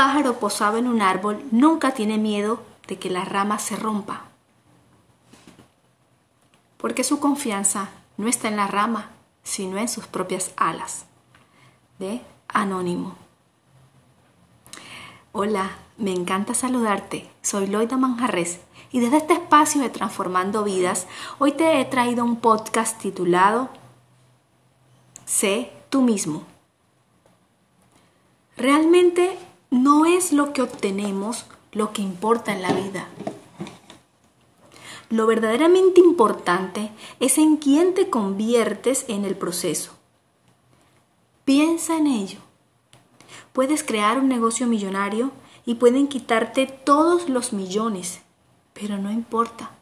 pájaro posado en un árbol nunca tiene miedo de que la rama se rompa, porque su confianza no está en la rama, sino en sus propias alas. De Anónimo. Hola, me encanta saludarte. Soy Loida Manjarres y desde este espacio de Transformando Vidas, hoy te he traído un podcast titulado Sé tú mismo. Realmente no es lo que obtenemos lo que importa en la vida. Lo verdaderamente importante es en quién te conviertes en el proceso. Piensa en ello. Puedes crear un negocio millonario y pueden quitarte todos los millones, pero no importa,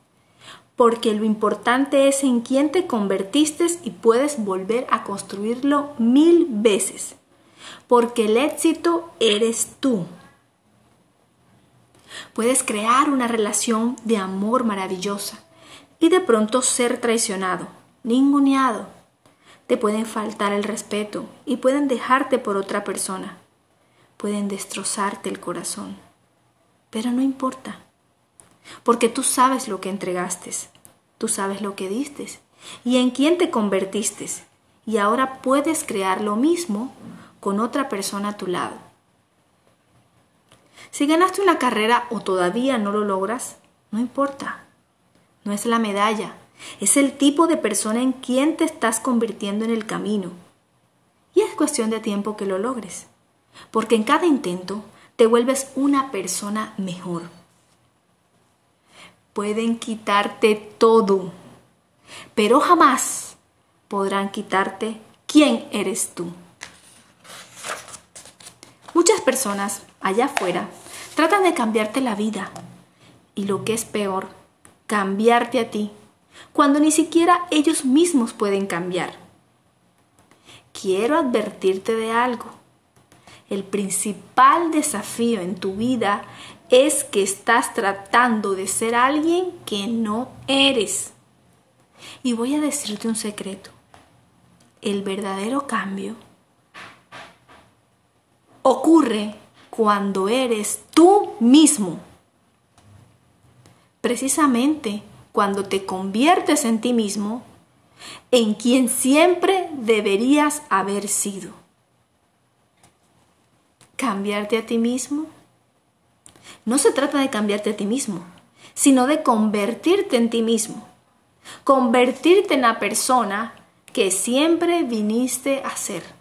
porque lo importante es en quién te convertiste y puedes volver a construirlo mil veces, porque el éxito eres tú. Puedes crear una relación de amor maravillosa y de pronto ser traicionado, ninguneado. Te pueden faltar el respeto y pueden dejarte por otra persona. Pueden destrozarte el corazón. Pero no importa, porque tú sabes lo que entregaste, tú sabes lo que diste y en quién te convertiste. Y ahora puedes crear lo mismo con otra persona a tu lado. Si ganaste una carrera o todavía no lo logras, no importa. No es la medalla, es el tipo de persona en quien te estás convirtiendo en el camino. Y es cuestión de tiempo que lo logres, porque en cada intento te vuelves una persona mejor. Pueden quitarte todo, pero jamás podrán quitarte quién eres tú. Muchas personas allá afuera tratan de cambiarte la vida y lo que es peor, cambiarte a ti, cuando ni siquiera ellos mismos pueden cambiar. Quiero advertirte de algo. El principal desafío en tu vida es que estás tratando de ser alguien que no eres. Y voy a decirte un secreto. El verdadero cambio ocurre cuando eres tú mismo. Precisamente cuando te conviertes en ti mismo, en quien siempre deberías haber sido. ¿Cambiarte a ti mismo? No se trata de cambiarte a ti mismo, sino de convertirte en ti mismo. Convertirte en la persona que siempre viniste a ser.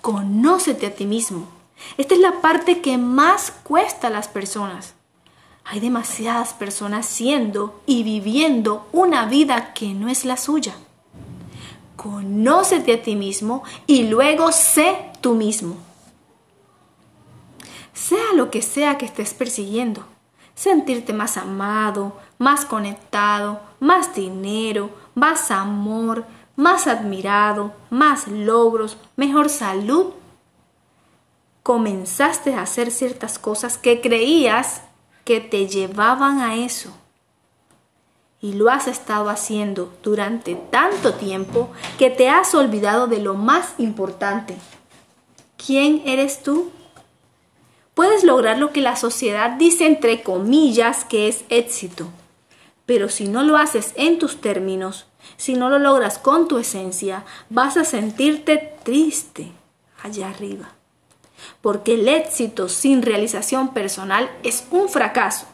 Conócete a ti mismo. Esta es la parte que más cuesta a las personas. Hay demasiadas personas siendo y viviendo una vida que no es la suya. Conócete a ti mismo y luego sé tú mismo. Sea lo que sea que estés persiguiendo, sentirte más amado, más conectado, más dinero, más amor, más admirado, más logros, mejor salud, comenzaste a hacer ciertas cosas que creías que te llevaban a eso. Y lo has estado haciendo durante tanto tiempo que te has olvidado de lo más importante. ¿Quién eres tú? Puedes lograr lo que la sociedad dice entre comillas que es éxito, pero si no lo haces en tus términos, si no lo logras con tu esencia, vas a sentirte triste allá arriba. Porque el éxito sin realización personal es un fracaso.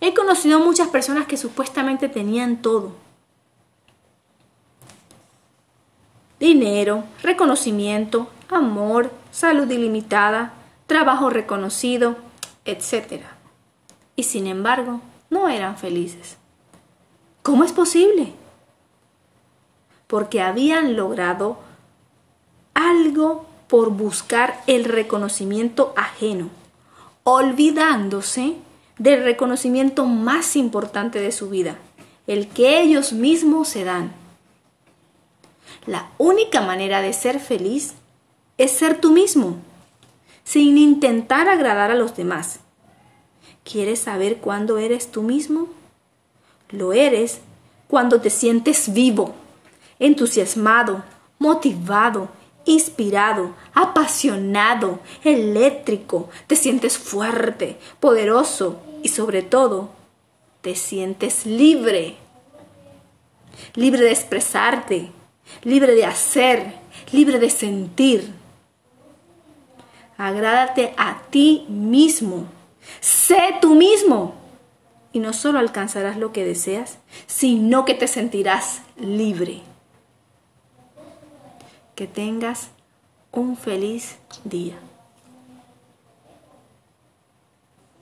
He conocido muchas personas que supuestamente tenían todo. Dinero, reconocimiento, amor, salud ilimitada, trabajo reconocido, etc. Y sin embargo, no eran felices. ¿Cómo es posible? Porque habían logrado algo por buscar el reconocimiento ajeno, olvidándose del reconocimiento más importante de su vida, el que ellos mismos se dan. La única manera de ser feliz es ser tú mismo, sin intentar agradar a los demás. ¿Quieres saber cuándo eres tú mismo? Lo eres cuando te sientes vivo, entusiasmado, motivado inspirado, apasionado, eléctrico, te sientes fuerte, poderoso y sobre todo te sientes libre. Libre de expresarte, libre de hacer, libre de sentir. Agrádate a ti mismo. Sé tú mismo. Y no solo alcanzarás lo que deseas, sino que te sentirás libre. Que tengas un feliz día.